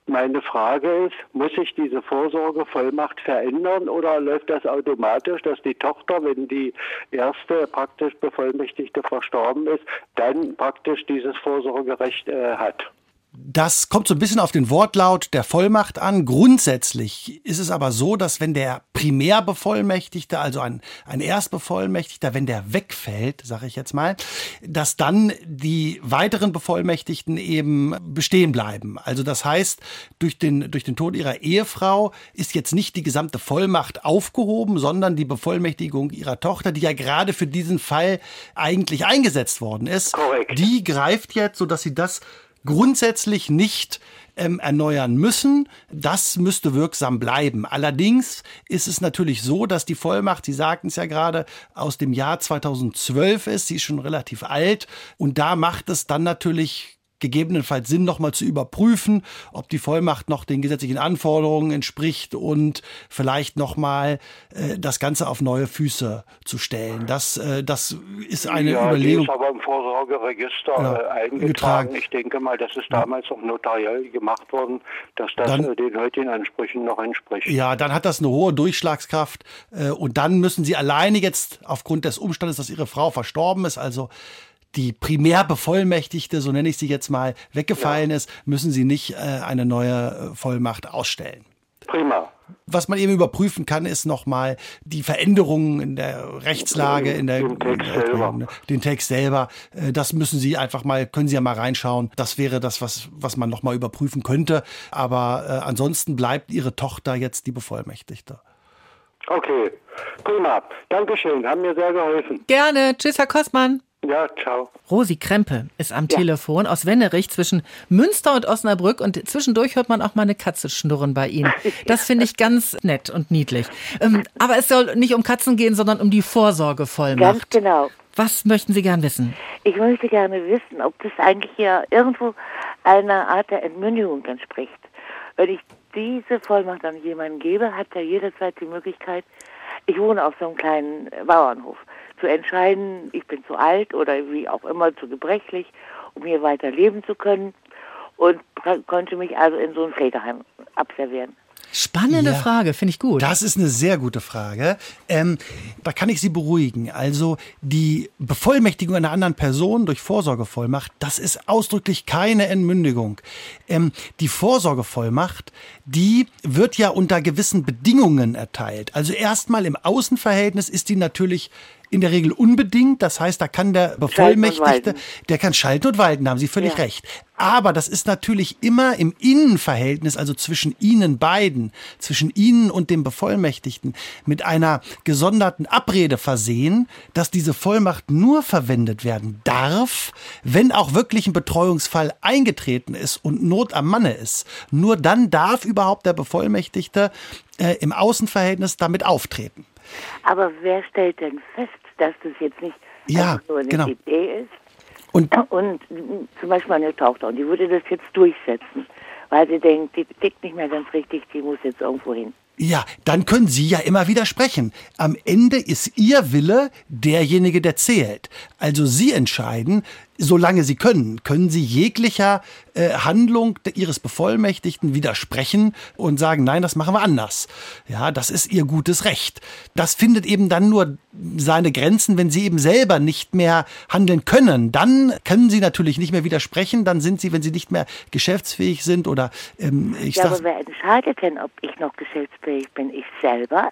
Meine Frage ist, muss ich diese Vorsorgevollmacht verändern oder läuft das automatisch, dass die Tochter, wenn die erste praktisch Bevollmächtigte verstorben ist, dann praktisch dieses Vorsorgerecht äh, hat? Das kommt so ein bisschen auf den Wortlaut der Vollmacht an. Grundsätzlich ist es aber so, dass wenn der Primärbevollmächtigte, also ein, ein Erstbevollmächtigter, wenn der wegfällt, sage ich jetzt mal, dass dann die weiteren Bevollmächtigten eben bestehen bleiben. Also das heißt, durch den, durch den Tod ihrer Ehefrau ist jetzt nicht die gesamte Vollmacht aufgehoben, sondern die Bevollmächtigung ihrer Tochter, die ja gerade für diesen Fall eigentlich eingesetzt worden ist, Korrekt. die greift jetzt, sodass sie das grundsätzlich nicht ähm, erneuern müssen. Das müsste wirksam bleiben. Allerdings ist es natürlich so, dass die Vollmacht, Sie sagten es ja gerade, aus dem Jahr 2012 ist. Sie ist schon relativ alt. Und da macht es dann natürlich gegebenenfalls Sinn, nochmal zu überprüfen, ob die Vollmacht noch den gesetzlichen Anforderungen entspricht und vielleicht nochmal äh, das Ganze auf neue Füße zu stellen. Das, äh, das ist eine ja, Überlegung. Die ist aber im Vorsorgeregister Ja, äh, eingetragen. getragen. Ich denke mal, das ist damals auch notariell gemacht worden, dass das Dann- äh, den heutigen Ansprüchen noch entspricht. Ja, dann hat das eine hohe Durchschlagskraft äh, und dann müssen sie alleine jetzt aufgrund des Umstandes, dass ihre Frau verstorben ist, also die Primärbevollmächtigte, so nenne ich sie jetzt mal, weggefallen ist, müssen sie nicht äh, eine neue äh, Vollmacht ausstellen. Prima. Was man eben überprüfen kann, ist nochmal die Veränderungen in der Rechtslage, in der, Den Text in der selber. den Text selber. Äh, Das müssen Sie einfach mal, können Sie ja mal reinschauen. Das wäre das, was, was man nochmal überprüfen könnte. Aber äh, ansonsten bleibt Ihre Tochter jetzt die Bevollmächtigte. Okay. Prima. Dankeschön. Haben mir sehr geholfen. Gerne. Tschüss, Herr Kostmann. Ja, ciao. Rosi Krempe ist am Telefon aus Wennerich zwischen Münster und Osnabrück und zwischendurch hört man auch mal eine Katze schnurren bei Ihnen. [LAUGHS] Das finde ich ganz nett und niedlich. Ähm, aber es soll nicht um Katzen gehen, sondern um die Ganz Vorsorgevollmacht. genau. Was möchten Sie gern wissen? Ich möchte gerne wissen, ob das eigentlich ja irgendwo einer Art der Entmündigung entspricht. Wenn ich diese Vollmacht an jemanden gebe, hat er jederzeit die Möglichkeit, ich wohne auf so einem kleinen Bauernhof, zu entscheiden, ich bin zu alt oder wie auch immer zu gebrechlich, um hier weiter leben zu können und konnte mich also in so ein Pflegeheim abservieren. Spannende Ja. Frage, finde ich gut. Das ist eine sehr gute Frage. Ähm, da kann ich Sie beruhigen. Also die Bevollmächtigung einer anderen Person durch Vorsorgevollmacht, das ist ausdrücklich keine Entmündigung. Ähm, die Vorsorgevollmacht, die wird ja unter gewissen Bedingungen erteilt. Also erstmal im Außenverhältnis ist die natürlich in der Regel unbedingt. Das heißt, da kann der Bevollmächtigte, der kann schalten und walten, da haben Sie völlig Ja. recht. Aber das ist natürlich immer im Innenverhältnis, also zwischen Ihnen beiden, zwischen Ihnen und dem Bevollmächtigten, mit einer gesonderten Abrede versehen, dass diese Vollmacht nur verwendet werden darf, wenn auch wirklich ein Betreuungsfall eingetreten ist und Not am Manne ist. Nur dann darf überhaupt der Bevollmächtigte äh, im Außenverhältnis damit auftreten. Aber wer stellt denn fest, dass das jetzt nicht Ja, nur eine genau. Idee ist? Und Und zum Beispiel meine Tochter, und die würde das jetzt durchsetzen, weil sie denkt, die tickt nicht mehr ganz richtig, die muss jetzt irgendwo hin. Ja, dann können Sie ja immer widersprechen. Am Ende ist Ihr Wille derjenige, der zählt. Also Sie entscheiden, solange Sie können, können Sie jeglicher äh, Handlung Ihres Bevollmächtigten widersprechen und sagen, nein, das machen wir anders. Ja, das ist Ihr gutes Recht. Das findet eben dann nur seine Grenzen, wenn Sie eben selber nicht mehr handeln können. Dann können Sie natürlich nicht mehr widersprechen. Dann sind Sie, wenn Sie nicht mehr geschäftsfähig sind oder ähm, ich ja, sag, aber wer entscheidet denn, ob ich noch geschäftsfähig bin? Ich selber?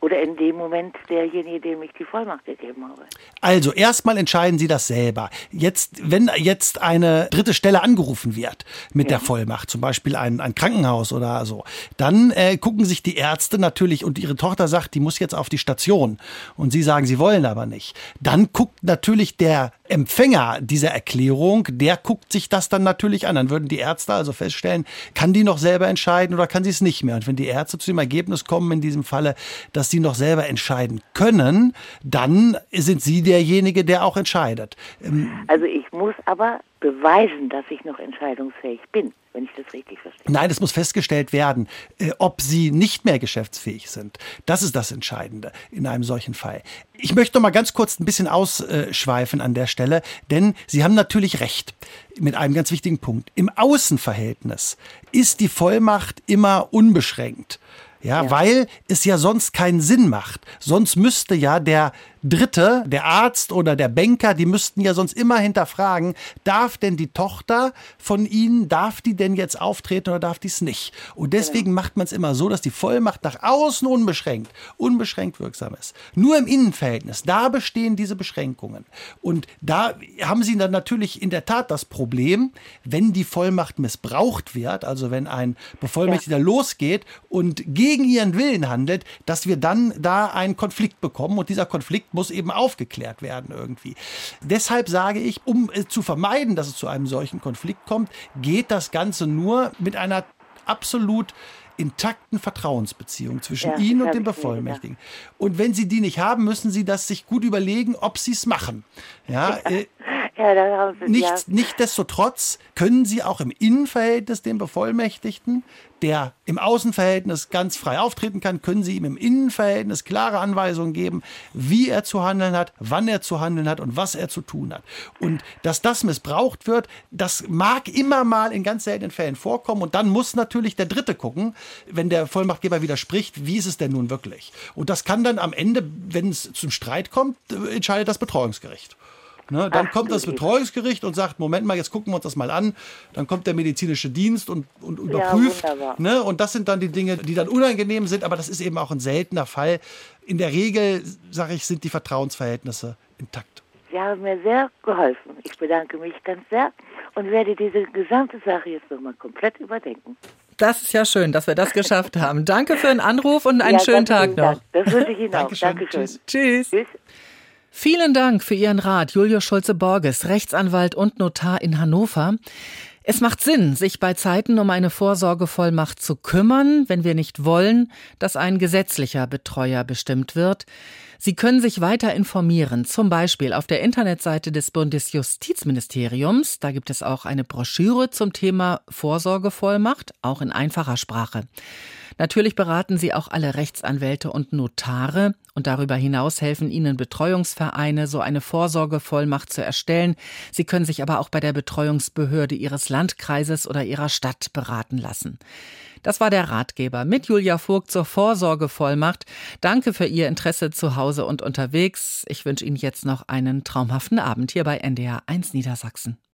Oder in dem Moment derjenige, dem ich die Vollmacht gegeben habe? Also erstmal entscheiden Sie das selber. Jetzt, wenn jetzt eine dritte Stelle angerufen wird mit der Vollmacht, zum Beispiel ein, ein Krankenhaus oder so, dann äh, gucken sich die Ärzte natürlich und Ihre Tochter sagt, die muss jetzt auf die Station und Sie sagen, Sie wollen aber nicht. Dann guckt natürlich der Empfänger dieser Erklärung, der guckt sich das dann natürlich an. Dann würden die Ärzte also feststellen, kann die noch selber entscheiden oder kann sie es nicht mehr? Und wenn die Ärzte zu dem Ergebnis kommen, in diesem Falle, dass sie noch selber entscheiden können, dann sind sie derjenige, der auch entscheidet. Ähm, Also ich muss aber beweisen, dass ich noch entscheidungsfähig bin, wenn ich das richtig verstehe. Nein, es muss festgestellt werden, äh, ob sie nicht mehr geschäftsfähig sind. Das ist das Entscheidende in einem solchen Fall. Ich möchte noch mal ganz kurz ein bisschen ausschweifen an der Stelle, denn Sie haben natürlich recht mit einem ganz wichtigen Punkt. Im Außenverhältnis ist die Vollmacht immer unbeschränkt. Ja, weil es ja sonst keinen Sinn macht. Sonst müsste ja der Dritte, der Arzt oder der Banker, die müssten ja sonst immer hinterfragen, darf denn die Tochter von Ihnen, darf die denn jetzt auftreten oder darf die es nicht? Und deswegen macht man es immer so, dass die Vollmacht nach außen unbeschränkt, unbeschränkt wirksam ist. Nur im Innenverhältnis, da bestehen diese Beschränkungen. Und da haben Sie dann natürlich in der Tat das Problem, wenn die Vollmacht missbraucht wird, also wenn ein Bevollmächtigter losgeht und gegen ihren Willen handelt, dass wir dann da einen Konflikt bekommen und dieser Konflikt muss eben aufgeklärt werden irgendwie. Deshalb sage ich, um äh, zu vermeiden, dass es zu einem solchen Konflikt kommt, geht das Ganze nur mit einer absolut intakten Vertrauensbeziehung zwischen Ja, Ihnen und dem Bevollmächtigen. Und wenn Sie die nicht haben, müssen Sie das sich gut überlegen, ob Sie es machen. Ja, äh, Ja, haben Sie, Nicht, ja. Nichtsdestotrotz können Sie auch im Innenverhältnis den Bevollmächtigten, der im Außenverhältnis ganz frei auftreten kann, können Sie ihm im Innenverhältnis klare Anweisungen geben, wie er zu handeln hat, wann er zu handeln hat und was er zu tun hat. Und dass das missbraucht wird, das mag immer mal in ganz seltenen Fällen vorkommen. Und dann muss natürlich der Dritte gucken, wenn der Vollmachtgeber widerspricht, wie ist es denn nun wirklich? Und das kann dann am Ende, wenn es zum Streit kommt, entscheidet das Betreuungsgericht. Ne, dann Ach, kommt das. Betreuungsgericht und sagt, Moment mal, jetzt gucken wir uns das mal an. Dann kommt der medizinische Dienst und, und Ja, überprüft. wunderbar. ne, und das sind dann die Dinge, die dann unangenehm sind, aber das ist eben auch ein seltener Fall. In der Regel, sage ich, sind die Vertrauensverhältnisse intakt. Sie haben mir sehr geholfen. Ich bedanke mich ganz sehr und werde diese gesamte Sache jetzt nochmal komplett überdenken. Das ist ja schön, dass wir das geschafft haben. Danke für den Anruf und einen Ja, schönen Tag noch. Dank. Das wünsche ich Ihnen auch. Dankeschön. Dankeschön. Tschüss. Tschüss. Tschüss. Vielen Dank für Ihren Rat, Julius Schulze-Borges, Rechtsanwalt und Notar in Hannover. Es macht Sinn, sich bei Zeiten um eine Vorsorgevollmacht zu kümmern, wenn wir nicht wollen, dass ein gesetzlicher Betreuer bestimmt wird. Sie können sich weiter informieren, zum Beispiel auf der Internetseite des Bundesjustizministeriums. Da gibt es auch eine Broschüre zum Thema Vorsorgevollmacht, auch in einfacher Sprache. Natürlich beraten sie auch alle Rechtsanwälte und Notare und darüber hinaus helfen ihnen Betreuungsvereine, so eine Vorsorgevollmacht zu erstellen. Sie können sich aber auch bei der Betreuungsbehörde ihres Landkreises oder ihrer Stadt beraten lassen. Das war der Ratgeber mit Julia Vogt zur Vorsorgevollmacht. Danke für Ihr Interesse zu Hause und unterwegs. Ich wünsche Ihnen jetzt noch einen traumhaften Abend hier bei NDR 1 Niedersachsen.